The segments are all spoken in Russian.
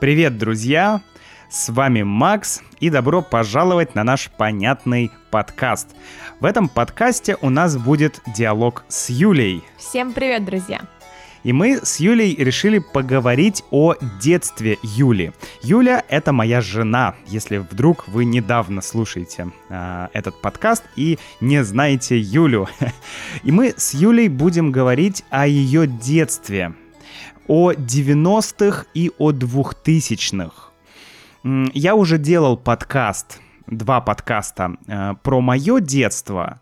Привет, друзья! С вами Макс, и добро пожаловать на наш понятный подкаст. В этом подкасте у нас будет диалог с Юлей. Всем привет, друзья! И мы с Юлей решили поговорить о детстве Юли. Юля — это моя жена, если вдруг вы недавно слушаете э, этот подкаст и не знаете Юлю. И мы с Юлей будем говорить о ее детстве, о 90-х и о 2000-х. Я уже делал подкаст, два подкаста э, про мое детство,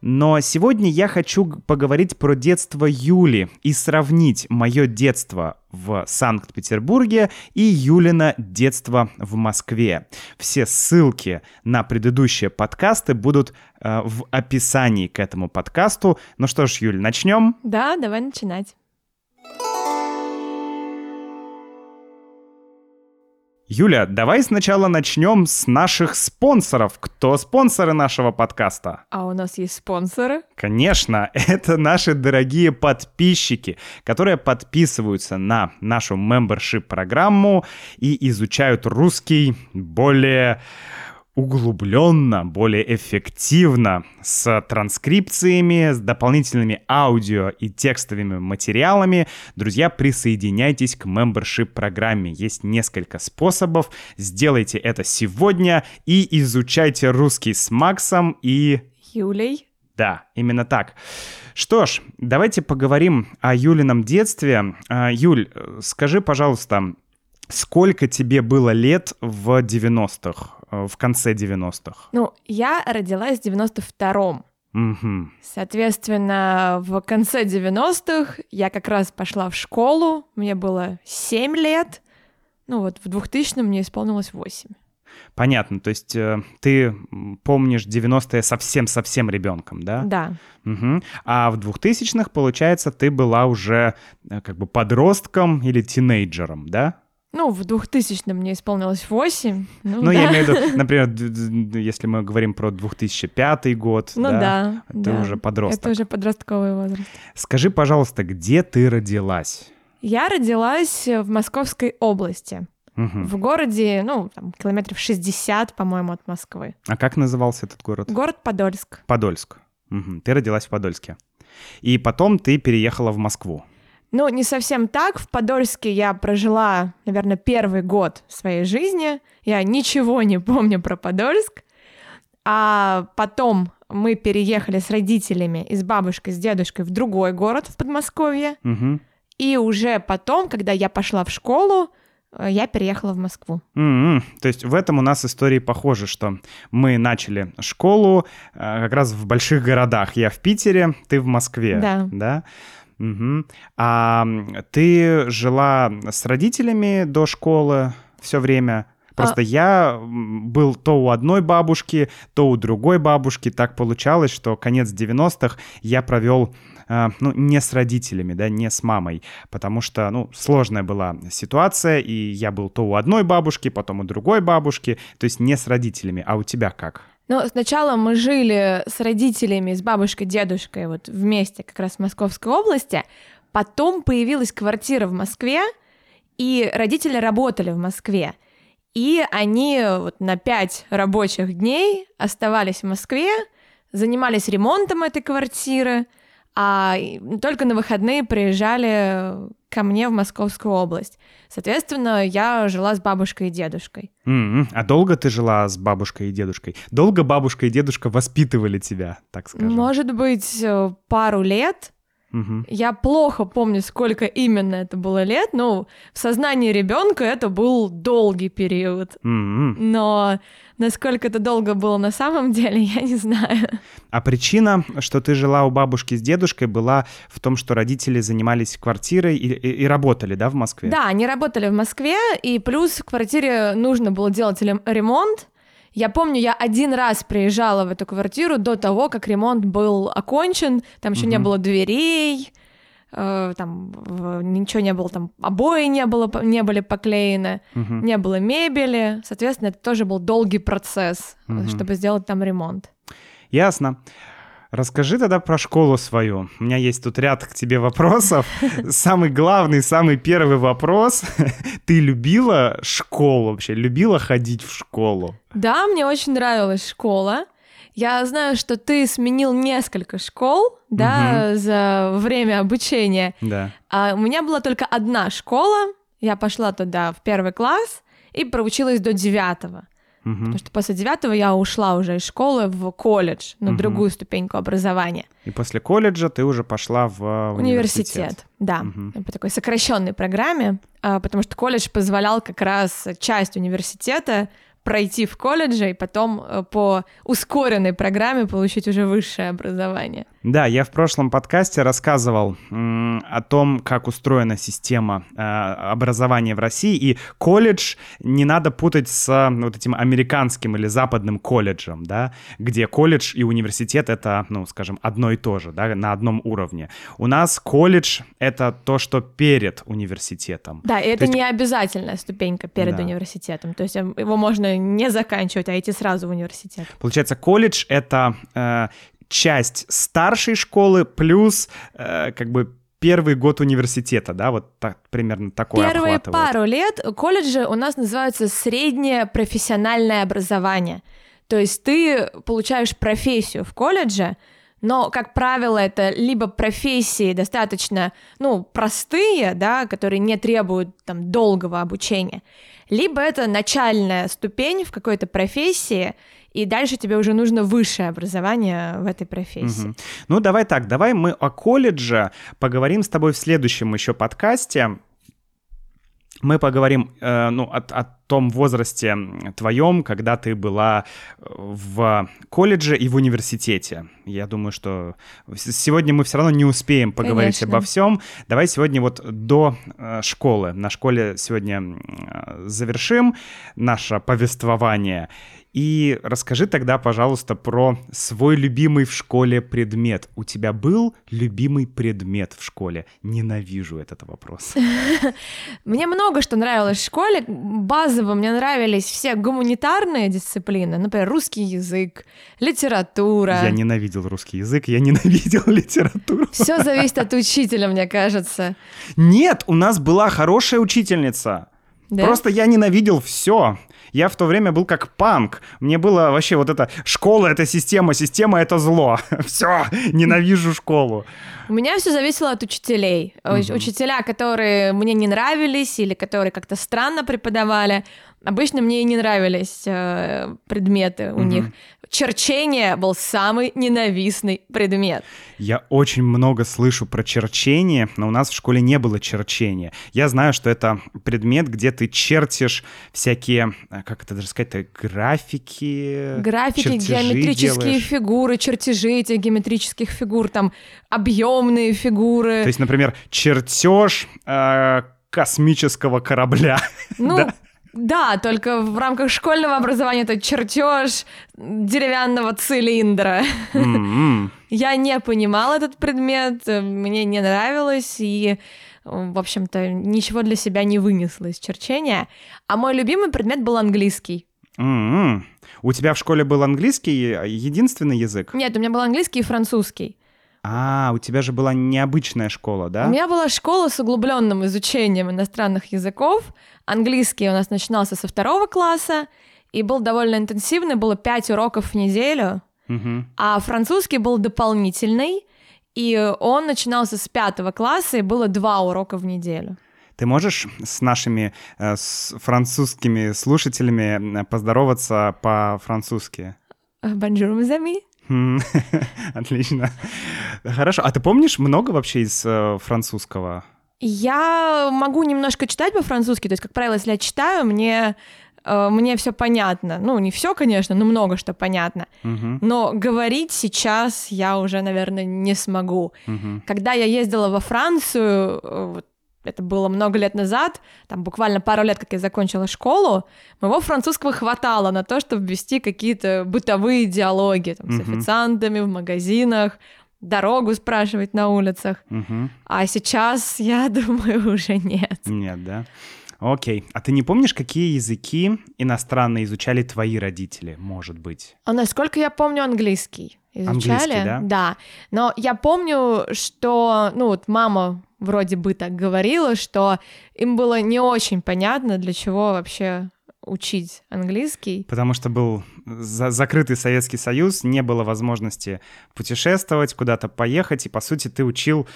но сегодня я хочу поговорить про детство Юли и сравнить мое детство в Санкт-Петербурге и Юлина детство в Москве. Все ссылки на предыдущие подкасты будут э, в описании к этому подкасту. Ну что ж, Юль, начнем? Да, давай начинать. Юля, давай сначала начнем с наших спонсоров. Кто спонсоры нашего подкаста? А у нас есть спонсоры? Конечно, это наши дорогие подписчики, которые подписываются на нашу membership-программу и изучают русский более углубленно, более эффективно, с транскрипциями, с дополнительными аудио и текстовыми материалами, друзья, присоединяйтесь к membership программе. Есть несколько способов. Сделайте это сегодня и изучайте русский с Максом и... Юлей. Да, именно так. Что ж, давайте поговорим о Юлином детстве. А, Юль, скажи, пожалуйста, сколько тебе было лет в 90-х? Э, в конце 90-х? Ну, я родилась в 92-м. Угу. Соответственно, в конце 90-х я как раз пошла в школу, мне было 7 лет, ну вот в 2000-м мне исполнилось 8. Понятно, то есть э, ты помнишь 90-е совсем-совсем ребенком, да? Да. Угу. А в 2000-х, получается, ты была уже э, как бы подростком или тинейджером, да? Ну, в 2000-м мне исполнилось 8. Ну, ну да. я имею в виду, например, если мы говорим про 2005 год, ну, да, да, это да. уже подросток. Это уже подростковый возраст. Скажи, пожалуйста, где ты родилась? Я родилась в Московской области. Угу. В городе, ну, там, километров 60, по-моему, от Москвы. А как назывался этот город? Город Подольск. Подольск. Угу. Ты родилась в Подольске. И потом ты переехала в Москву. Ну, не совсем так. В Подольске я прожила, наверное, первый год своей жизни. Я ничего не помню про Подольск. А потом мы переехали с родителями и с бабушкой, с дедушкой в другой город в Подмосковье. Угу. И уже потом, когда я пошла в школу, э, я переехала в Москву. Mm-hmm. То есть в этом у нас истории похожи, что мы начали школу э, как раз в больших городах. Я в Питере, ты в Москве. Да. Да. Угу. А ты жила с родителями до школы все время? Просто а... я был то у одной бабушки, то у другой бабушки. Так получалось, что конец 90-х я провел э, ну, не с родителями, да, не с мамой, потому что, ну, сложная была ситуация, и я был то у одной бабушки, потом у другой бабушки, то есть не с родителями. А у тебя как? Ну, сначала мы жили с родителями, с бабушкой, дедушкой вот вместе как раз в Московской области. Потом появилась квартира в Москве, и родители работали в Москве. И они вот на пять рабочих дней оставались в Москве, занимались ремонтом этой квартиры, а только на выходные приезжали ко мне в Московскую область. Соответственно, я жила с бабушкой и дедушкой. Mm-hmm. А долго ты жила с бабушкой и дедушкой? Долго бабушка и дедушка воспитывали тебя, так скажем? Может быть, э, пару лет. Угу. Я плохо помню, сколько именно это было лет, но в сознании ребенка это был долгий период. Угу. Но насколько это долго было на самом деле, я не знаю. А причина, что ты жила у бабушки с дедушкой, была в том, что родители занимались квартирой и, и, и работали, да, в Москве? Да, они работали в Москве, и плюс в квартире нужно было делать ремонт, я помню, я один раз приезжала в эту квартиру до того, как ремонт был окончен, там еще угу. не было дверей, там ничего не было, там обои не было, не были поклеены, угу. не было мебели, соответственно, это тоже был долгий процесс, угу. чтобы сделать там ремонт. Ясно. Расскажи тогда про школу свою. У меня есть тут ряд к тебе вопросов. Самый главный, самый первый вопрос. Ты любила школу вообще? Любила ходить в школу? Да, мне очень нравилась школа. Я знаю, что ты сменил несколько школ, да, угу. за время обучения. Да. А у меня была только одна школа. Я пошла туда в первый класс и проучилась до девятого. Угу. Потому что после девятого я ушла уже из школы в колледж, на угу. другую ступеньку образования. И после колледжа ты уже пошла в университет. Университет, да, угу. по такой сокращенной программе, а, потому что колледж позволял как раз часть университета пройти в колледже и потом э, по ускоренной программе получить уже высшее образование. Да, я в прошлом подкасте рассказывал о том, как устроена система э, образования в России, и колледж не надо путать с э, вот этим американским или западным колледжем, да, где колледж и университет это, ну, скажем, одно и то же, да, на одном уровне. У нас колледж — это то, что перед университетом. Да, и это есть... не обязательная ступенька перед да. университетом, то есть эм, его можно не заканчивать, а идти сразу в университет. Получается, колледж — это э, часть старшей школы плюс э, как бы первый год университета, да, вот так, примерно такое Первые пару лет колледжи у нас называются среднее профессиональное образование. То есть ты получаешь профессию в колледже, но, как правило, это либо профессии достаточно, ну, простые, да, которые не требуют там долгого обучения, либо это начальная ступень в какой-то профессии, и дальше тебе уже нужно высшее образование в этой профессии. Угу. Ну, давай так, давай мы о колледже поговорим с тобой в следующем еще подкасте. Мы поговорим э, ну, о, о том возрасте твоем, когда ты была э, в колледже и в университете. Я думаю, что сегодня мы все равно не успеем поговорить Конечно. обо всем. Давай сегодня вот до э, школы. На школе сегодня э, завершим наше повествование. И расскажи тогда, пожалуйста, про свой любимый в школе предмет. У тебя был любимый предмет в школе? Ненавижу этот вопрос. Мне много что нравилось в школе. Базово мне нравились все гуманитарные дисциплины, например, русский язык, литература. Я ненавидел русский язык, я ненавидел литературу. Все зависит от учителя, мне кажется. Нет, у нас была хорошая учительница. Да? Просто я ненавидел все. Я в то время был как панк. Мне было вообще вот это школа это система, система это зло. Все, ненавижу школу. У меня все зависело от учителей. Угу. Учителя, которые мне не нравились или которые как-то странно преподавали, обычно мне и не нравились э, предметы у угу. них черчение был самый ненавистный предмет. Я очень много слышу про черчение, но у нас в школе не было черчения. Я знаю, что это предмет, где ты чертишь всякие, э, как это даже сказать, графики, Графики, геометрические делаешь. фигуры, чертежи этих геометрических фигур, там объемные фигуры. То есть, например, чертеж э, космического корабля. Ну, да? Да, только в рамках школьного образования это чертеж деревянного цилиндра. Mm-hmm. Я не понимала этот предмет, мне не нравилось, и, в общем-то, ничего для себя не вынесла из черчения. А мой любимый предмет был английский. Mm-hmm. У тебя в школе был английский единственный язык? Нет, у меня был английский и французский. А, у тебя же была необычная школа, да? У меня была школа с углубленным изучением иностранных языков. Английский у нас начинался со второго класса и был довольно интенсивный, было пять уроков в неделю. Угу. А французский был дополнительный, и он начинался с пятого класса, и было два урока в неделю. Ты можешь с нашими э, с французскими слушателями э, поздороваться по-французски? Bonjour, mes amis. Отлично. Хорошо. А ты помнишь много вообще из э, французского? Я могу немножко читать по-французски. То есть, как правило, если я читаю, мне э, мне все понятно. Ну, не все, конечно, но много что понятно. Uh-huh. Но говорить сейчас я уже, наверное, не смогу. Uh-huh. Когда я ездила во Францию, э, это было много лет назад, там буквально пару лет, как я закончила школу, моего французского хватало на то, чтобы вести какие-то бытовые диалоги там, mm-hmm. с официантами в магазинах, дорогу спрашивать на улицах. Mm-hmm. А сейчас, я думаю, уже нет. Нет, да? Окей. А ты не помнишь, какие языки иностранные изучали твои родители, может быть? А насколько я помню, английский изучали. Английский, да? Да. Но я помню, что, ну вот мама вроде бы так говорила, что им было не очень понятно, для чего вообще учить английский. Потому что был за закрытый Советский Союз, не было возможности путешествовать, куда-то поехать, и, по сути, ты учил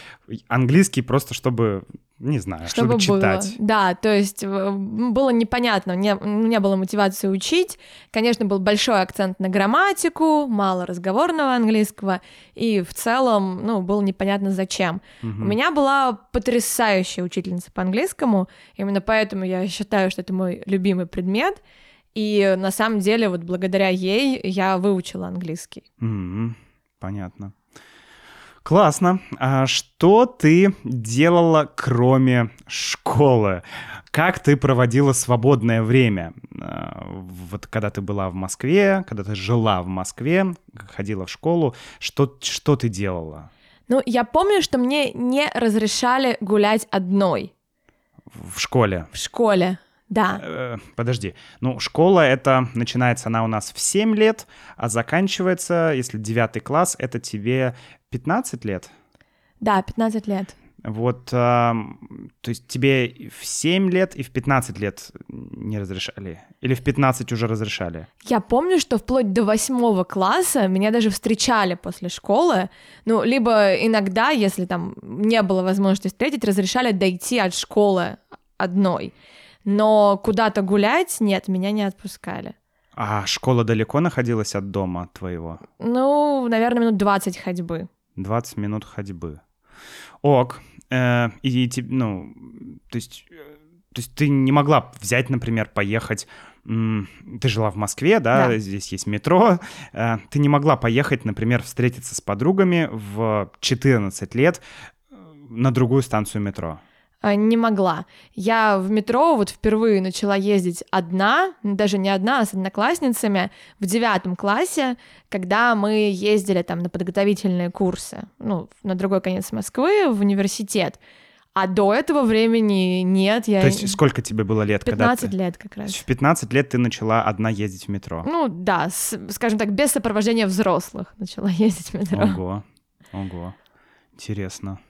английский просто, чтобы не знаю, чтобы, чтобы было. читать. Да, то есть было непонятно, не, не было мотивации учить. Конечно, был большой акцент на грамматику, мало разговорного английского, и в целом, ну, было непонятно зачем. Угу. У меня была потрясающая учительница по английскому, именно поэтому я считаю, что это мой любимый предмет. И на самом деле, вот благодаря ей я выучила английский. Угу. Понятно. Классно. А что ты делала, кроме школы? Как ты проводила свободное время? А, вот когда ты была в Москве, когда ты жила в Москве, ходила в школу, что, что ты делала? Ну, я помню, что мне не разрешали гулять одной. В школе? В школе. Да. Э, подожди. Ну, школа это начинается она у нас в 7 лет, а заканчивается, если 9 класс, это тебе 15 лет? Да, 15 лет. Вот, э, то есть тебе в 7 лет и в 15 лет не разрешали? Или в 15 уже разрешали? Я помню, что вплоть до 8 класса меня даже встречали после школы. Ну, либо иногда, если там не было возможности встретить, разрешали дойти от школы одной. Но куда-то гулять, нет, меня не отпускали. А школа далеко находилась от дома твоего? Ну, наверное, минут 20 ходьбы. 20 минут ходьбы. Ок. Э, и, ну, то есть, э, то есть ты не могла взять, например, поехать ты жила в Москве, да, да. здесь есть метро, э, ты не могла поехать, например, встретиться с подругами в 14 лет э, на другую станцию метро. А, не могла. Я в метро вот впервые начала ездить одна, даже не одна, а с одноклассницами в девятом классе, когда мы ездили там на подготовительные курсы, ну, на другой конец Москвы, в университет. А до этого времени нет. Я... То есть сколько тебе было лет? 15 когда ты... лет как раз. В 15 лет ты начала одна ездить в метро? Ну да, с, скажем так, без сопровождения взрослых начала ездить в метро. Ого, ого, интересно.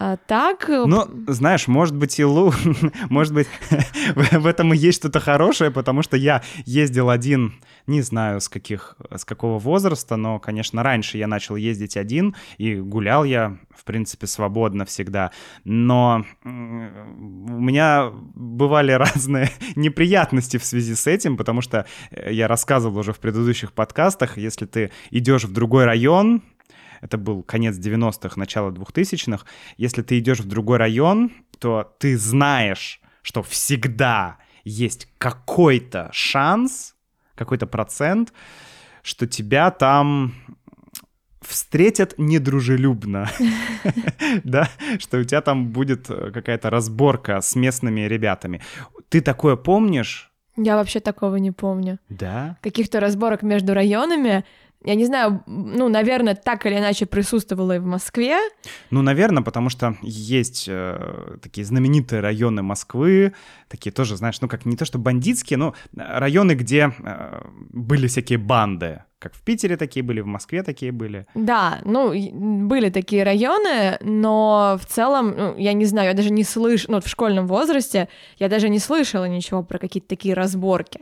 А так... Э, ну, знаешь, может быть, и Лу, может быть, в этом и есть что-то хорошее, потому что я ездил один, не знаю, с каких, с какого возраста, но, конечно, раньше я начал ездить один, и гулял я, в принципе, свободно всегда, но у меня бывали разные неприятности в связи с этим, потому что э, я рассказывал уже в предыдущих подкастах, если ты идешь в другой район, это был конец 90-х, начало 2000-х, если ты идешь в другой район, то ты знаешь, что всегда есть какой-то шанс, какой-то процент, что тебя там встретят недружелюбно, да, что у тебя там будет какая-то разборка с местными ребятами. Ты такое помнишь? Я вообще такого не помню. Да? Каких-то разборок между районами я не знаю, ну, наверное, так или иначе присутствовала и в Москве. Ну, наверное, потому что есть э, такие знаменитые районы Москвы, такие тоже, знаешь, ну, как не то что бандитские, но районы, где э, были всякие банды. Как в Питере такие были, в Москве такие были. Да, ну, были такие районы, но в целом, ну, я не знаю, я даже не слышала, ну, в школьном возрасте я даже не слышала ничего про какие-то такие разборки.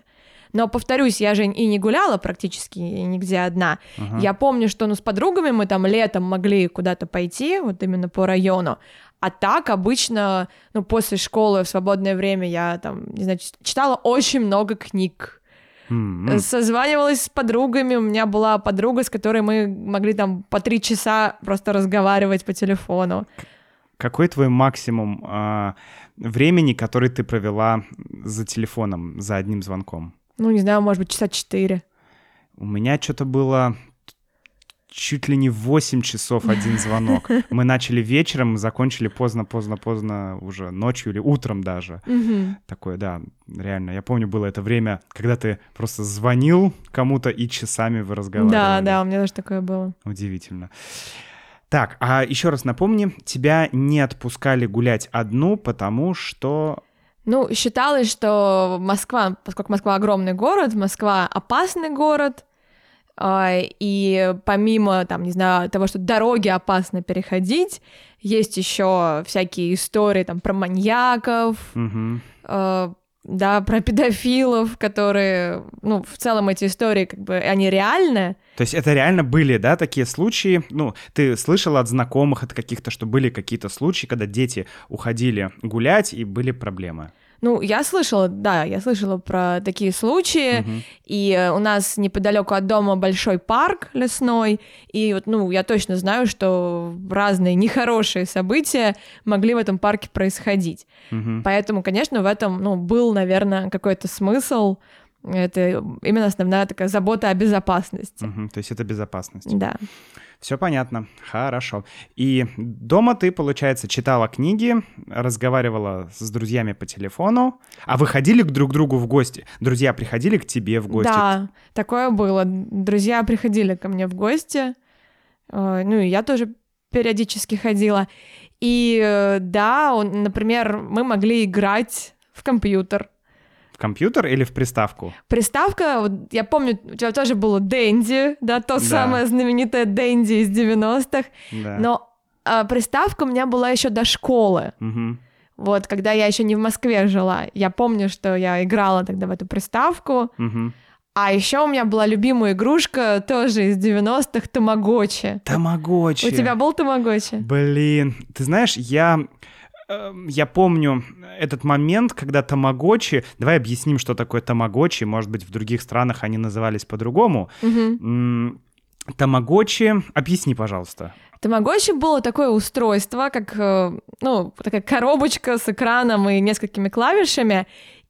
Но, повторюсь, я же и не гуляла практически нигде одна. Uh-huh. Я помню, что ну, с подругами мы там летом могли куда-то пойти, вот именно по району. А так обычно, ну, после школы в свободное время я там, не знаю, читала очень много книг. Mm-hmm. Созванивалась с подругами. У меня была подруга, с которой мы могли там по три часа просто разговаривать по телефону. Какой твой максимум э, времени, который ты провела за телефоном, за одним звонком? Ну, не знаю, может быть, часа четыре. У меня что-то было чуть ли не 8 часов один звонок. Мы начали вечером, закончили поздно-поздно-поздно уже ночью или утром даже. Такое, да, реально. Я помню, было это время, когда ты просто звонил кому-то и часами вы разговаривали. Да, да, у меня тоже такое было. Удивительно. Так, а еще раз напомни, тебя не отпускали гулять одну, потому что Ну, считалось, что Москва, поскольку Москва огромный город, Москва опасный город, а, и помимо, там, не знаю, того, что дороги опасно переходить, есть еще всякие истории там про маньяков, Мгм. Да, про педофилов, которые, ну, в целом эти истории, как бы, они реальны. То есть это реально были, да, такие случаи? Ну, ты слышала от знакомых, от каких-то, что были какие-то случаи, когда дети уходили гулять и были проблемы? Ну, я слышала, да, я слышала про такие случаи, Мгм. и э, у нас неподалеку от дома большой парк лесной, и вот, ну, я точно знаю, что разные нехорошие события могли в этом парке происходить. Мгм. Поэтому, конечно, в этом, ну, был, наверное, какой-то смысл. Это именно основная такая забота о безопасности. Мгм. То есть это безопасность. Да. Все понятно. Хорошо. И дома ты, получается, читала книги, разговаривала с друзьями по телефону, а вы ходили к друг другу в гости? Друзья приходили к тебе в гости? Да, такое было. Друзья приходили ко мне в гости. э, Ну, и я тоже периодически ходила. И э, да, он, например, мы могли играть в компьютер. В компьютер или в приставку? Приставка, вот я помню, у тебя тоже было Дэнди, да, то Да. самое знаменитое Дэнди из 90-х. Да. Но а, приставка у меня была еще до школы. Мгм. Вот, когда я еще не в Москве жила. Я помню, что я играла тогда в эту приставку. Мгм. А еще у меня была любимая игрушка тоже из 90-х Тамагочи. Тамагочи. У тебя был Тамагочи? Блин, ты знаешь, я... э, Я помню этот момент, когда тамагочи... Давай объясним, что такое тамагочи. Может быть, в других странах они назывались по-другому. Тамагочи... Объясни, пожалуйста. Тамагочи было такое устройство, как, э, ну, такая коробочка с экраном и несколькими клавишами,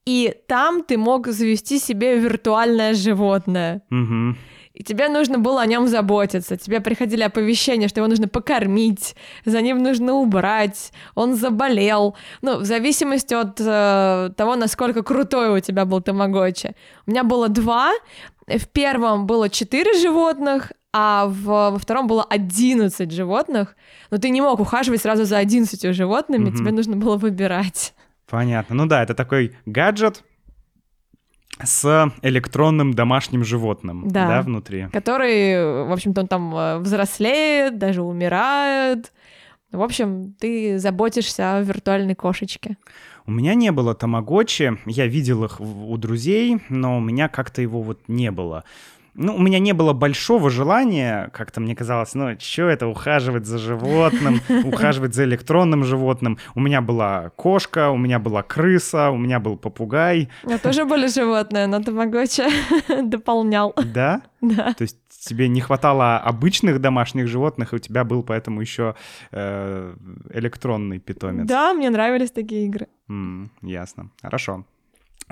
и там ты мог завести себе виртуальное животное. Мгм. И тебе нужно было о нем заботиться. Тебе приходили оповещения, что его нужно покормить, за ним нужно убрать, он заболел. Ну, в зависимости от э, того, насколько крутой у тебя был тамагочи. У меня было два. В первом было четыре животных, а в, во втором было 11 животных. Но ты не мог ухаживать сразу за 11 животными, Мгм. тебе нужно было выбирать. Понятно. Ну да, это такой гаджет с электронным домашним животным, Да. да, внутри. Который, в общем-то, он там э, взрослеет, даже умирает. В общем, ты заботишься о виртуальной кошечке. У меня не было тамагочи, я видел их у друзей, но у меня как-то его вот не было. Ну, у меня не было большого желания, как-то мне казалось, ну, что это, ухаживать за животным, ухаживать за электронным животным. У меня была кошка, у меня была крыса, у меня был попугай, У меня тоже были животные, но тамагочи дополнял. да? Да. То есть тебе не хватало обычных домашних животных, и у тебя был поэтому еще э, электронный питомец. Да, мне нравились такие игры. М, ясно. Хорошо.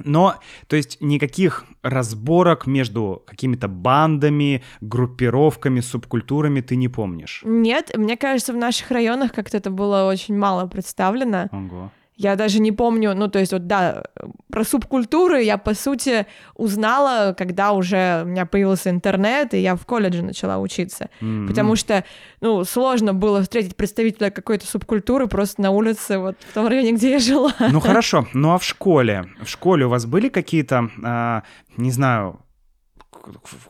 Но, то есть, никаких разборок между какими-то бандами, группировками, субкультурами ты не помнишь? Нет, мне кажется, в наших районах как-то это было очень мало представлено. Ого. Я даже не помню, ну, то есть, вот, да, про субкультуры я, по сути, узнала, когда уже у меня появился интернет, и я в колледже начала учиться. М, Потому что, ну, сложно было встретить представителя какой-то субкультуры просто на улице, вот в том районе, где я жила. Ну хорошо, ну а в школе? В школе у вас были какие-то, а, не знаю,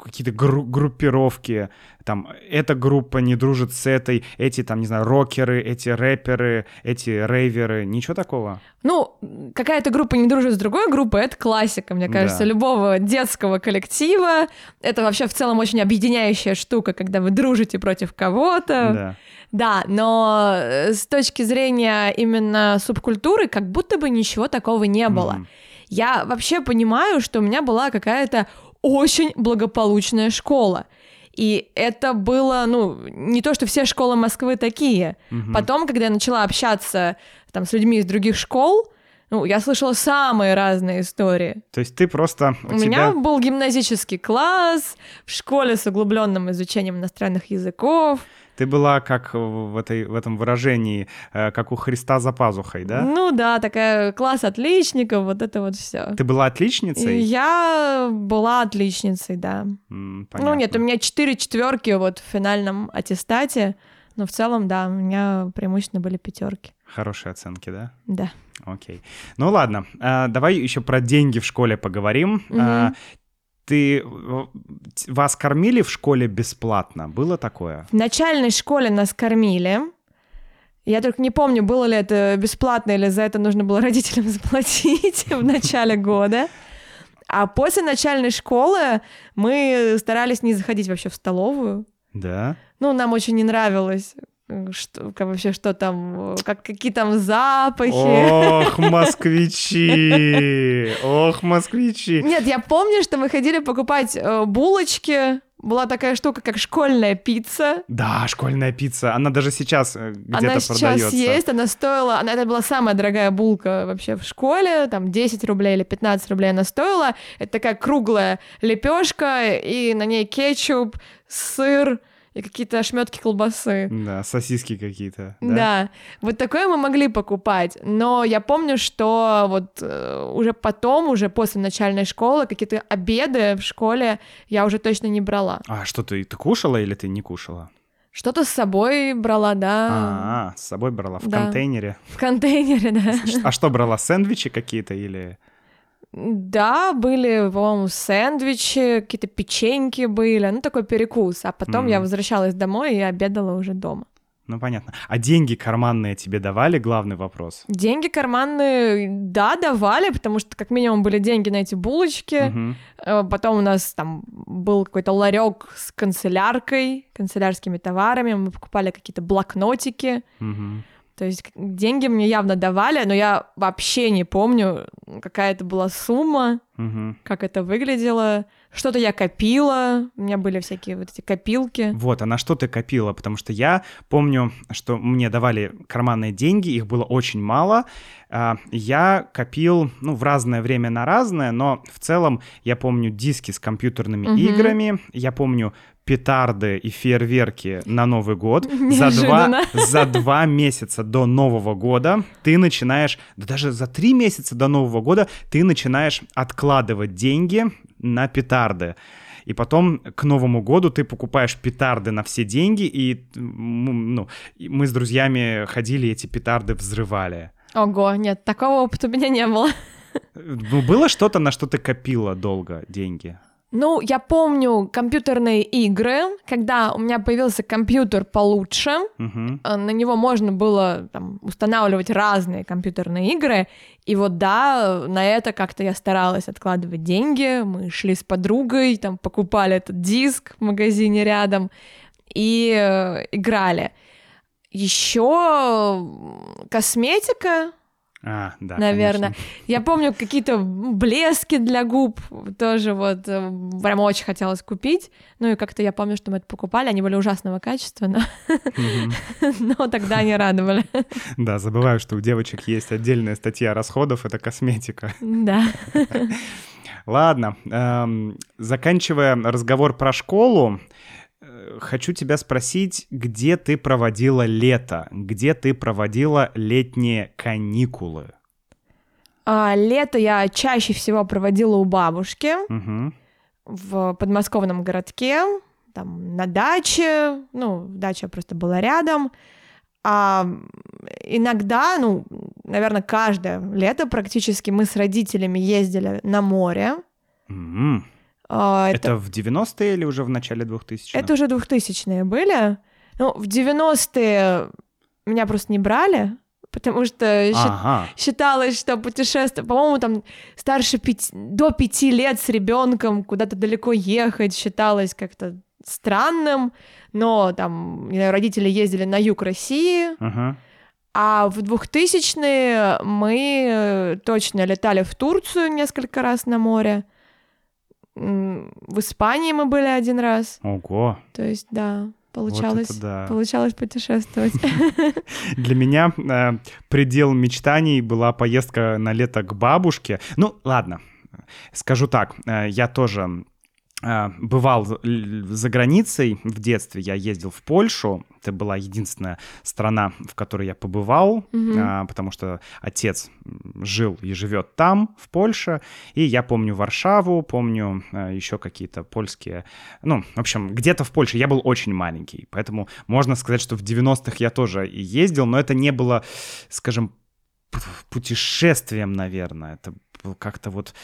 какие-то гру- группировки, там, эта группа не дружит с этой, эти, там, не знаю, рокеры, эти рэперы, эти рейверы, ничего такого? Ну, какая-то группа не дружит с другой группой, это классика, мне кажется, Да. любого детского коллектива. Это вообще в целом очень объединяющая штука, когда вы дружите против кого-то. Да. Да, но э, с точки зрения именно субкультуры, как будто бы ничего такого не было. Мгм. Я вообще понимаю, что у меня была какая-то очень благополучная школа. И это было, ну, не то, что все школы Москвы такие. Мгм. Потом, когда я начала общаться там с людьми из других школ, ну, я слышала самые разные истории. То есть ты просто... У меня был гимназический класс в школе с углубленным изучением иностранных языков. Ты была как в, этой, в этом выражении, э, как у Христа за пазухой, да? Ну да, такая класс отличников, вот это вот все. Ты была отличницей? Я была отличницей, да. М, Ну понятно. нет, у меня четыре четверки вот в финальном аттестате. Но в целом, да, у меня преимущественно были пятерки. Хорошие оценки, да? Да. Окей. Ну ладно, а, давай еще про деньги в школе поговорим. А, ты в- вас кормили в школе бесплатно? Было такое? В начальной школе нас кормили. Я только не помню, было ли это бесплатно или за это нужно было родителям заплатить в начале года. А после начальной школы мы старались не заходить вообще в столовую. Да. Ну, нам очень не нравилось, э, что, как вообще, что там, э, как, какие там запахи. Ох, москвичи! Ох, москвичи! Нет, я помню, что мы ходили покупать э, булочки. Была такая штука, как школьная пицца. Да, школьная пицца. Она даже сейчас э, где-то она сейчас продается. есть, она стоила, она, это была самая дорогая булка вообще в школе, там 10 рублей или 15 рублей она стоила. Это такая круглая лепешка, и на ней кетчуп, сыр и какие-то ошметки колбасы. Да, сосиски какие-то. Да? вот такое мы могли покупать, но я помню, что вот э, уже потом, уже после начальной школы, какие-то обеды в школе я уже точно не брала. А что ты, ты кушала или ты не кушала? Что-то с собой брала, да, А, с собой брала в Да. контейнере. в контейнере, да. А что брала, сэндвичи какие-то или... Да, были, по-моему, сэндвичи, какие-то печеньки были, ну такой перекус. А потом я Мгм. возвращалась домой и обедала уже дома. Ну, понятно. А деньги карманные тебе давали? Главный вопрос. Деньги карманные, да, давали, потому что как минимум были деньги на эти булочки. Э, Потом у нас там был какой-то ларек с канцеляркой, канцелярскими товарами. Мы покупали какие-то блокнотики. Мгм. То есть деньги мне явно давали, но я вообще не помню, какая это была сумма. Мгм. как это выглядело. Что-то я копила, у меня были всякие вот эти копилки. Вот, а на что ты копила? Потому что я помню, что мне давали карманные деньги, их было очень мало. А, Я копил, ну, в разное время на разное, но в целом я помню диски с компьютерными Мгм. играми, я помню петарды и фейерверки на Новый год. За два, за два месяца до Нового года ты начинаешь, да даже за три месяца до Нового года ты начинаешь откладывать деньги на петарды. И потом к Новому году ты покупаешь петарды на все деньги, и ну, мы с друзьями ходили, эти петарды взрывали. Ого, нет, такого опыта у меня не было. Ну, было что-то, на что ты копила долго деньги? Ну, я помню компьютерные игры, когда у меня появился компьютер получше, э, на него можно было там, устанавливать разные компьютерные игры, и вот да, на это как-то я старалась откладывать деньги, мы шли с подругой, там покупали этот диск в магазине рядом и э, играли. Еще косметика, А, да, наверное. конечно. Я помню какие-то блески для губ тоже вот э, прям очень хотелось купить. Ну и как-то я помню, что мы это покупали, они были ужасного качества, но, Мгм. но тогда они радовали. Да, забываю, что у девочек есть отдельная статья расходов, это косметика. Да. Ладно, эм, заканчивая разговор про школу, хочу тебя спросить, где ты проводила лето, где ты проводила летние каникулы? А, лето я чаще всего проводила у бабушки Мгм. в подмосковном городке, там на даче, ну, дача просто была рядом. А иногда, ну, наверное, каждое лето практически мы с родителями ездили на море. М, А, Это в 90-е или уже в начале 2000-х? Это уже 2000-е были. Ну, в 90-е меня просто не брали, потому что Ага, считалось, что путешествие, по-моему, там старше пяти, до пяти лет с ребенком куда-то далеко ехать считалось как-то странным, но там, не знаю, родители ездили на юг России, ага. а в 2000-е мы точно летали в Турцию несколько раз на море, в Испании мы были один раз, Ого, то есть, да, вот получалось, это да. получалось путешествовать. Для меня э, предел мечтаний была поездка на лето к бабушке. Ну, ладно, скажу так, э, я тоже бывал за границей в детстве, я ездил в Польшу, это была единственная страна, в которой я побывал, mm-hmm. потому что отец жил и живет там, в Польше, и я помню Варшаву, помню а, еще какие-то польские, ну, в общем, где-то в Польше. Я был очень маленький, поэтому можно сказать, что в 90-х я тоже ездил, но это не было, скажем, путешествием, наверное, это как-то вот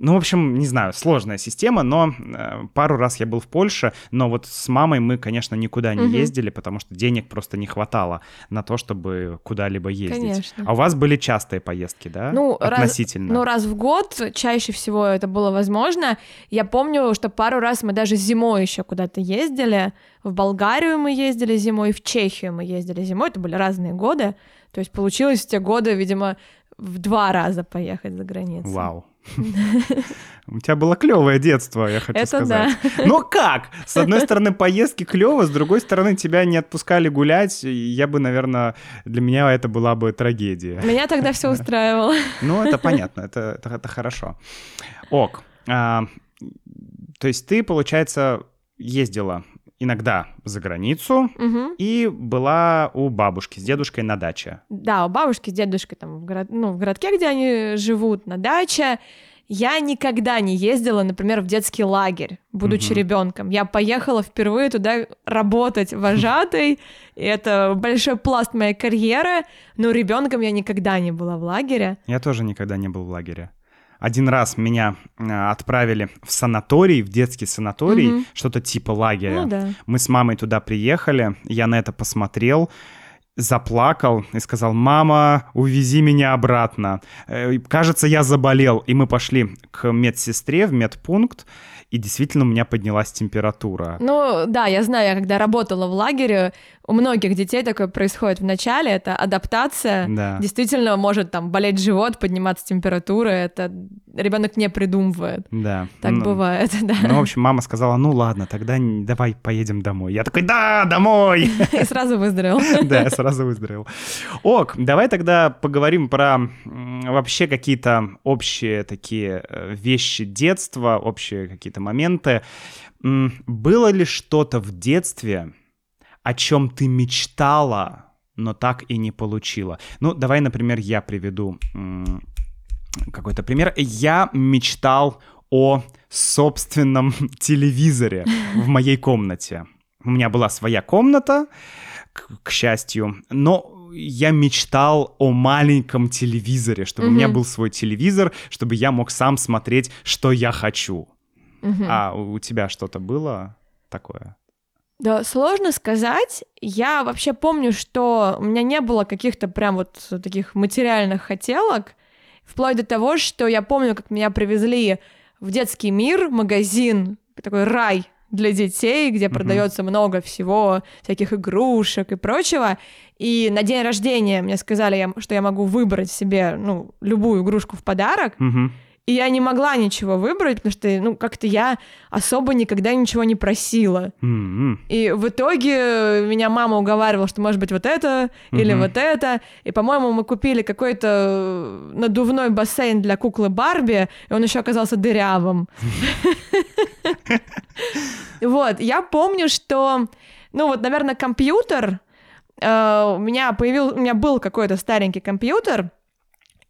ну, в общем, не знаю, сложная система, но э, пару раз я был в Польше, но вот с мамой мы, конечно, никуда не угу. ездили, потому что денег просто не хватало на то, чтобы куда-либо ездить. Конечно. А у вас были частые поездки, да? Ну, относительно. Раз, ну, раз в год, чаще всего это было возможно. Я помню, что пару раз мы даже зимой еще куда-то ездили. В Болгарию мы ездили зимой, в Чехию мы ездили зимой. Это были разные годы. То есть получилось в те годы, видимо, в два раза поехать за границу. Вау. У тебя было клевое детство, я хочу Это сказать. Да. Но как? С одной стороны, поездки клево, с другой стороны, тебя не отпускали гулять. Я бы, наверное, для меня это была бы трагедия. Меня тогда все устраивало. Ну, это понятно, это, это, это хорошо. Ок. А, то есть ты, получается, ездила иногда за границу угу. и была у бабушки с дедушкой на даче. Да, у бабушки с дедушкой там в, город, ну, в городке, где они живут, на даче. Я никогда не ездила, например, в детский лагерь, будучи угу. ребенком. Я поехала впервые туда работать вожатой, и это большой пласт моей карьеры, но ребенком я никогда не была в лагере. Я тоже никогда не был в лагере. Один раз меня э, отправили в санаторий, в детский санаторий, угу. что-то типа лагеря. Ну, да. Мы с мамой туда приехали, я на это посмотрел, заплакал и сказал, мама, увези меня обратно. Э, кажется, я заболел. И мы пошли к медсестре в медпункт, и действительно у меня поднялась температура. Ну да, я знаю, я когда работала в лагере, у многих детей такое происходит в начале, это адаптация. Да. Действительно может там болеть живот, подниматься температура, это ребенок не придумывает. Да. Так ну, бывает, да. Ну, в общем, мама сказала, ну ладно, тогда давай поедем домой. Я такой, да, домой! И сразу выздоровел. Да, я сразу выздоровел. Ок, давай тогда поговорим про вообще какие-то общие такие э, вещи детства, общие какие-то моменты. Было ли что-то в детстве, о чем ты мечтала, но так и не получила. Ну, давай, например, я приведу какой-то пример. Я мечтал о собственном телевизоре в моей комнате. У меня была своя комната, к, к счастью, но я мечтал о маленьком телевизоре, чтобы mm-hmm. у меня был свой телевизор, чтобы я мог сам смотреть, что я хочу. Mm-hmm. А у тебя что-то было такое? Да, сложно сказать. Я вообще помню, что у меня не было каких-то прям вот таких материальных хотелок, вплоть до того, что я помню, как меня привезли в детский мир, магазин, такой рай для детей, где mm-hmm. продается много всего, всяких игрушек и прочего. И на день рождения мне сказали, что я могу выбрать себе ну, любую игрушку в подарок. Mm-hmm. И я не могла ничего выбрать, потому что, ну, как-то я особо никогда ничего не просила. Mm-hmm. И в итоге меня мама уговаривала, что может быть вот это mm-hmm. или вот это. И, по-моему, мы купили какой-то надувной бассейн для куклы Барби, и он еще оказался дырявым. Вот, я помню, что, ну вот, наверное, компьютер, э, у меня появил, у меня был какой-то старенький компьютер,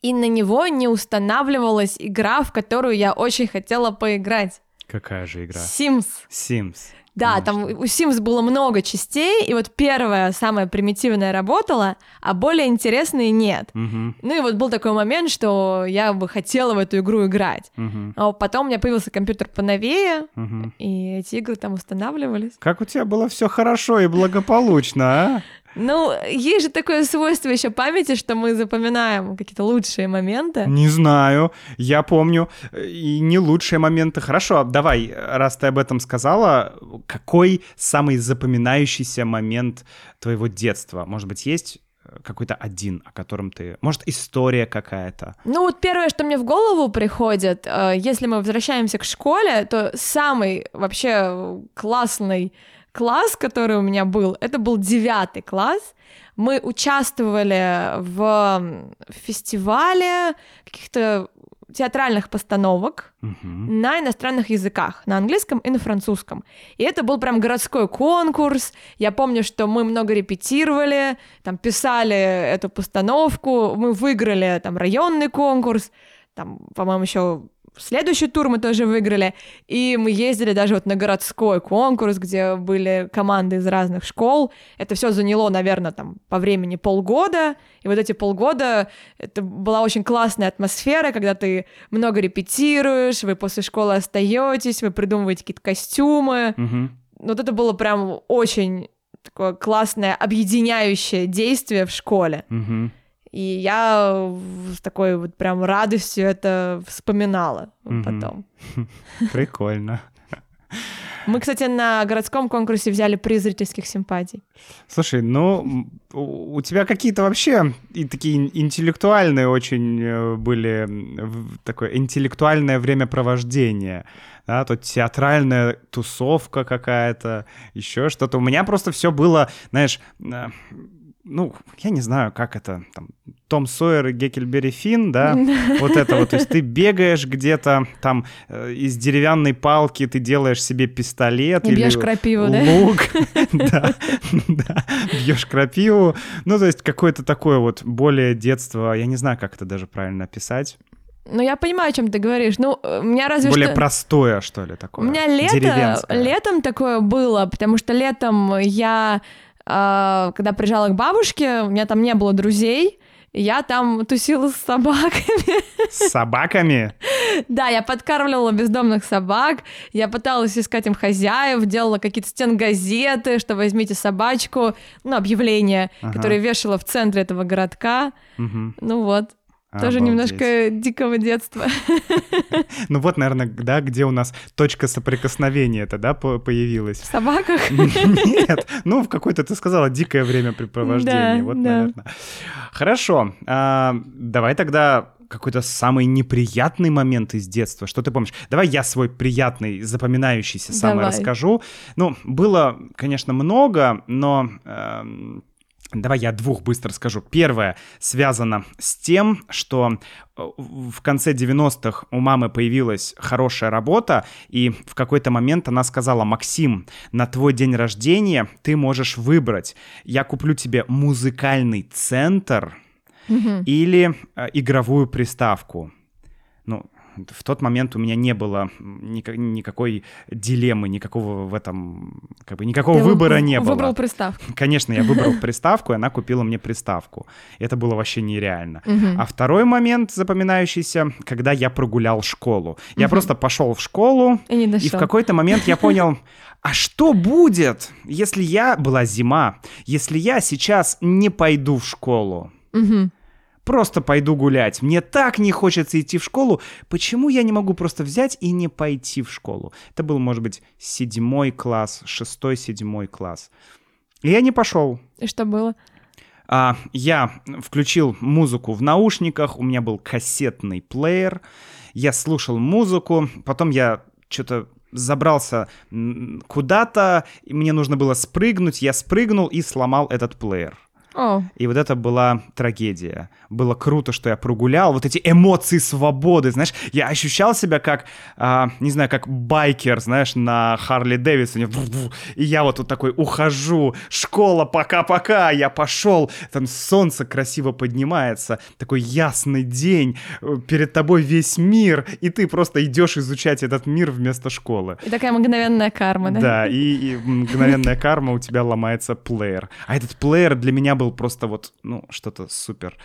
и на него не устанавливалась игра, в которую я очень хотела поиграть. Какая же игра? Sims. Sims. Да, Конечно. там у Sims было много частей, и вот первая, самая примитивная работала, а более интересные нет. Угу. Ну и вот был такой момент, что я бы хотела в эту игру играть. Угу. А потом у меня появился компьютер поновее, угу. и эти игры там устанавливались. Как у тебя было все хорошо и благополучно, а? Ну, есть же такое свойство еще памяти, что мы запоминаем какие-то лучшие моменты. Не знаю, я помню и не лучшие моменты. Хорошо, давай, раз ты об этом сказала, какой самый запоминающийся момент твоего детства? Может быть, есть какой-то один, о котором ты... Может, история какая-то? Ну, вот первое, что мне в голову приходит, э, если мы возвращаемся к школе, то самый вообще классный класс, который у меня был, это был девятый класс. Мы участвовали в фестивале каких-то театральных постановок Мгм. на иностранных языках, на английском и на французском. И это был прям городской конкурс. Я помню, что мы много репетировали, там писали эту постановку, мы выиграли там районный конкурс, там, по-моему, еще следующий тур мы тоже выиграли, и мы ездили даже вот на городской конкурс, где были команды из разных школ. Это все заняло, наверное, там по времени полгода, и вот эти полгода это была очень классная атмосфера, когда ты много репетируешь, вы после школы остаетесь, вы придумываете какие-то костюмы. Мгм. Вот это было прям очень такое классное объединяющее действие в школе. Мгм. И я с такой вот прям радостью это вспоминала Мгм. потом. Прикольно. Мы, кстати, на городском конкурсе взяли приз зрительских симпатий. Слушай, ну, у тебя какие-то вообще и такие ин- интеллектуальные очень э, были, такое интеллектуальное времяпровождение, да, то театральная тусовка какая-то, еще что-то. У меня просто все было, знаешь, э, ну, я не знаю, как это, там, Том Сойер и Геккельбери Финн, да, вот это вот, то есть ты бегаешь где-то, там, э, из деревянной палки ты делаешь себе пистолет И или бьешь крапиву, да? лук, да, да, бьешь крапиву, ну, то есть какое-то такое вот более детство, я не знаю, как это даже правильно описать, Ну, я понимаю, о чем ты говоришь. Ну, э, у меня разве более что... простое, что ли, У такое, меня лето, летом такое было, потому что летом я, когда приезжала к бабушке, у меня там не было друзей, я там тусила с собаками. С собаками? Да, я подкармливала бездомных собак, я пыталась искать им хозяев, делала какие-то стенгазеты, что возьмите собачку, ну, объявления, Ага. которые вешала в центре этого городка. Мгм. Ну вот, тоже Обалдеть. немножко дикого детства. Ну вот, наверное, да, где у нас точка соприкосновения это, да, по- появилась? В собаках. Нет, ну в какое-то ты сказала дикое времяпрепровождение. Да, вот, да. наверное. Хорошо. а, давай тогда какой-то самый неприятный момент из детства. Что ты помнишь? Давай я свой приятный, запоминающийся самый Давай. расскажу. Ну, было, конечно, много, но эм, Давай я двух быстро скажу. Первое связано с тем, что э, в конце 90-х у мамы появилась хорошая работа, и в какой-то момент она сказала, Максим, на твой день рождения ты можешь выбрать, я куплю тебе музыкальный центр Мгм. или э, игровую приставку. Ну, в тот момент у меня не было ника- никакой дилеммы, никакого в этом, как бы никакого Ты вы- выбора не было. Выбрал приставку. Конечно, я выбрал приставку, и она купила мне приставку. Это было вообще нереально. А второй момент запоминающийся, когда я прогулял школу. Я просто пошел в школу, И и в какой-то момент я понял, а что будет, если я... Была зима, если я сейчас не пойду в школу? Мгм. Просто пойду гулять. Мне так не хочется идти в школу. Почему я не могу просто взять и не пойти в школу? Это был, может быть, седьмой класс, шестой, седьмой класс. И я не пошел. И что было? А, я включил музыку в наушниках, у меня был кассетный плеер, я слушал музыку, потом я что-то забрался куда-то, мне нужно было спрыгнуть, я спрыгнул и сломал этот плеер. О, И вот это была трагедия. Было круто, что я прогулял. Вот эти эмоции свободы, знаешь, я ощущал себя как, а, не знаю, как байкер, знаешь, на Харли Дэвидсоне. И я вот тут такой ухожу. Школа, пока-пока. Я пошел. Там солнце красиво поднимается. Такой ясный день. Э, Перед тобой весь мир. И ты просто идешь изучать этот мир вместо школы. и такая мгновенная карма, да? Да, и, и мгновенная карма, у тебя ломается плеер. А этот плеер для меня был просто вот, ну, что-то супер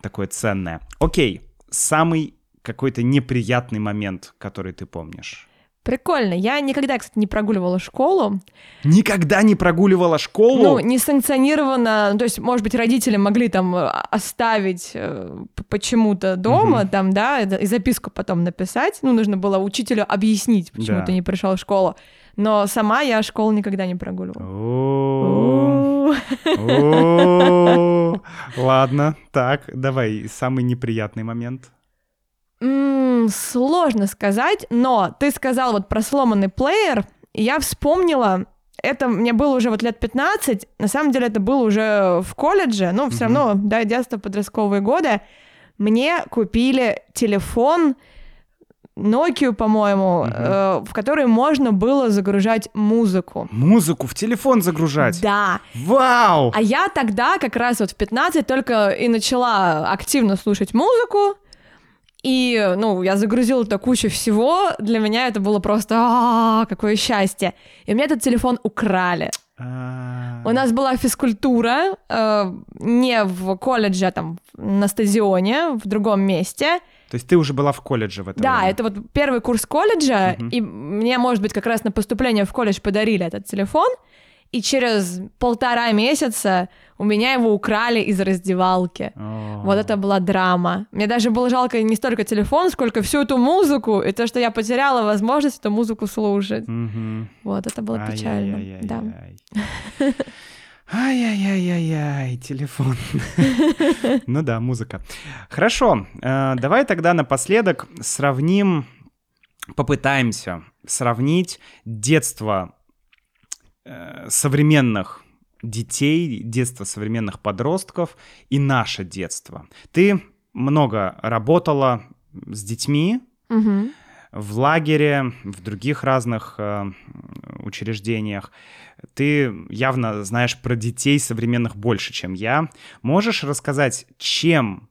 такое ценное. Окей, самый какой-то неприятный момент, который ты помнишь. Прикольно. Я никогда, кстати, не прогуливала школу. Никогда не прогуливала школу? Ну, не санкционировано. Ну, то есть, может быть, родители могли там э, оставить э, почему-то дома, Мгм. там, да, и записку потом написать. Ну, нужно было учителю объяснить, почему Да. ты не пришел в школу. Но сама я школу никогда не прогуливала. Ладно, так, давай, самый неприятный момент. Сложно сказать, но ты сказал вот про сломанный плеер, и я вспомнила, это мне было уже вот лет 15, на самом деле это было уже в колледже, ну, все равно, да, детство, подростковые годы, мне купили телефон Nokia, по-моему, Мгм. э, в который можно было загружать музыку. Музыку в телефон загружать. Да. Вау! А я тогда как раз вот в 15 только и начала активно слушать музыку. И, ну, я загрузила туда кучу всего. Для меня это было просто «А, какое счастье. И у меня этот телефон украли. А, У нас была физкультура э, не в колледже, а там на стадионе, в другом месте. То есть ты уже была в колледже в это Да, время? это вот первый курс колледжа, Мгм. и мне, может быть, как раз на поступление в колледж подарили этот телефон, и через полтора месяца у меня его украли из раздевалки. О. Вот это была драма. Мне даже было жалко не столько телефон, сколько всю эту музыку, и то, что я потеряла возможность эту музыку слушать. Мгм. Вот, это было печально. Да. Ай-яй-яй-яй. Ай-яй-яй-яй-яй, телефон. Ну да, музыка. Хорошо, э, давай тогда напоследок сравним, попытаемся сравнить детство э, современных детей, детство современных подростков и наше детство. Ты много работала с детьми, Мгм. В лагере, в других разных э, учреждениях. Ты явно знаешь про детей современных больше, чем я. Можешь рассказать, чем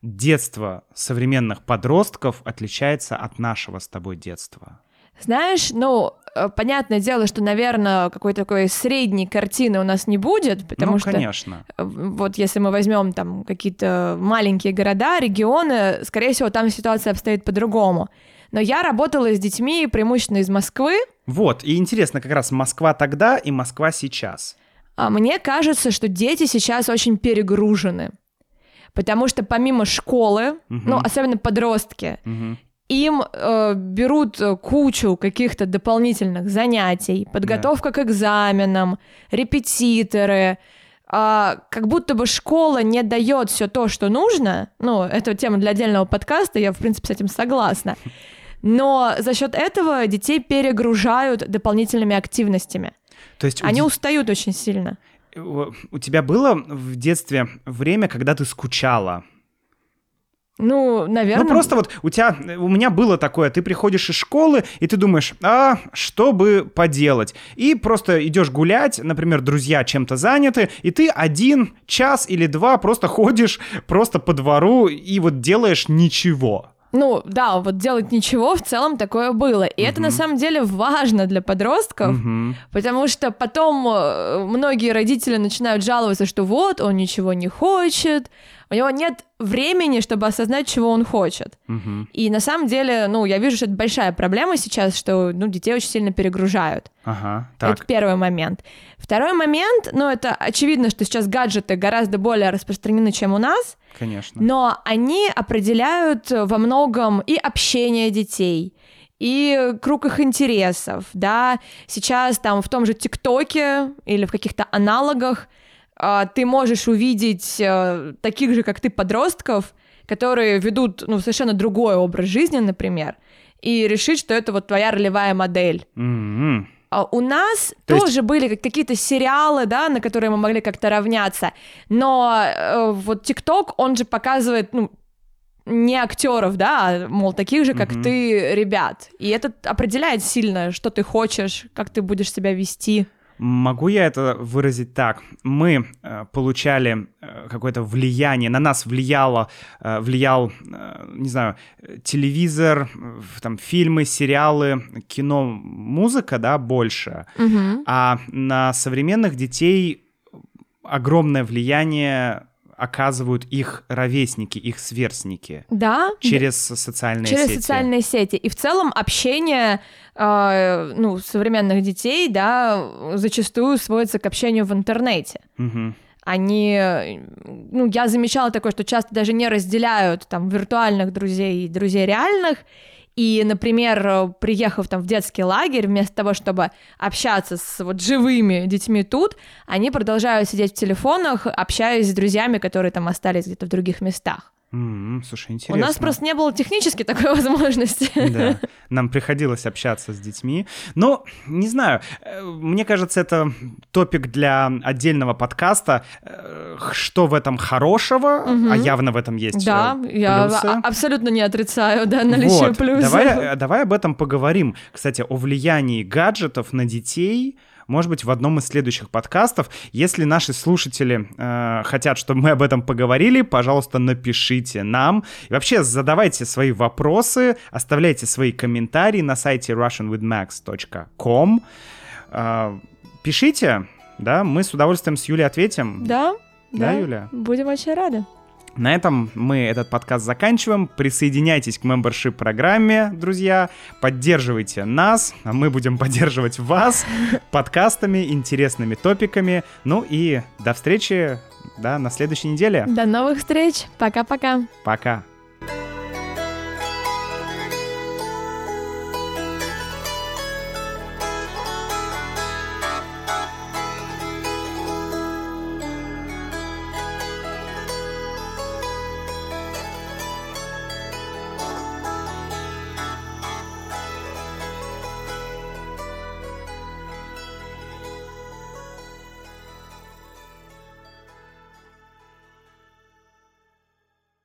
детство современных подростков отличается от нашего с тобой детства? Знаешь, ну, э, понятное дело, что, наверное, какой-то такой средней картины у нас не будет, потому ну, что конечно. э, вот если мы возьмем там какие-то маленькие города, регионы, скорее всего, там ситуация обстоит по-другому. Но я работала с детьми преимущественно из Москвы. Вот, и интересно, как раз Москва тогда и Москва сейчас. А мне кажется, что дети сейчас очень перегружены. Потому что помимо школы, Мгм. ну, особенно подростки, Мгм. им э, берут э, кучу каких-то дополнительных занятий, подготовка к экзаменам, репетиторы, а, как будто бы школа не дает все то, что нужно. Ну, это тема для отдельного подкаста, я, в принципе, с этим согласна. Но за счет этого детей перегружают дополнительными активностями. То есть у Они де- устают очень сильно. у у тебя было в детстве время, когда ты скучала? Ну, наверное. Ну просто вот у тебя, у меня было такое, ты приходишь из школы и ты думаешь, а что бы поделать, и просто идешь гулять, например, друзья чем-то заняты, и ты один час или два просто ходишь просто по двору и вот делаешь ничего. Ну, да, вот делать ничего в целом такое было. И это на самом деле важно для подростков, Мгм. потому что потом э, многие родители начинают жаловаться, что вот, он ничего не хочет, у него нет времени, чтобы осознать, чего он хочет. Мгм. И на самом деле, ну, я вижу, что это большая проблема сейчас, что, ну, детей очень сильно перегружают. Ага, Это так. первый момент. Второй момент, ну, это очевидно, что сейчас гаджеты гораздо более распространены, чем у нас, Конечно. но они определяют во многом и общение детей, и круг их интересов, да. Сейчас там в том же ТикТоке или в каких-то аналогах а, ты можешь увидеть а, таких же, как ты, подростков, которые ведут, ну, совершенно другой образ жизни, например, и решить, что это вот твоя ролевая модель. М-м. А У нас То есть- тоже были как- какие-то сериалы, да, на которые мы могли как-то равняться, но э, вот ТикТок, он же показывает, ну, не актеров, да, а, мол, таких же, как Мгм. ты, ребят. И это определяет сильно, что ты хочешь, как ты будешь себя вести. Могу я это выразить так? Мы э, получали э, какое-то влияние, на нас влияло, э, влиял, э, не знаю, телевизор, э, там фильмы, сериалы, кино, музыка, да, больше. А на современных детей огромное влияние оказывают их ровесники, их сверстники Да, через социальные через сети. социальные сети. И в целом общение э, ну, современных детей, да, зачастую сводится к общению в интернете. Мгм. они, ну, я замечала такое, что часто даже не разделяют там виртуальных друзей и друзей реальных, и, например, э, приехав там в детский лагерь, вместо того, чтобы общаться с вот живыми детьми тут, они продолжают сидеть в телефонах, общаясь с друзьями, которые там остались где-то в других местах. М-м, слушай, У интересно. нас просто не было технически такой возможности. Да, нам приходилось общаться с детьми. Но, не знаю, э, мне кажется, это топик для отдельного подкаста. Что в этом хорошего, Мгм. а явно в этом есть Да, э, я плюсы. а- абсолютно не отрицаю, да, наличие Вот, плюсов. Давай, давай об этом поговорим. Кстати, о влиянии гаджетов на детей. Может быть, в одном из следующих подкастов. Если наши слушатели э, хотят, чтобы мы об этом поговорили, пожалуйста, напишите нам. И вообще задавайте свои вопросы, оставляйте свои комментарии на сайте russianwithmax.com. Э, пишите, да, мы с удовольствием с Юлей ответим. Да, Да, да, Юля? Будем очень рады. На этом мы этот подкаст заканчиваем. Присоединяйтесь к membership программе, друзья. Поддерживайте нас, а мы будем поддерживать вас подкастами, интересными топиками. Ну и до встречи да, на следующей неделе. До новых встреч. Пока-пока. Пока.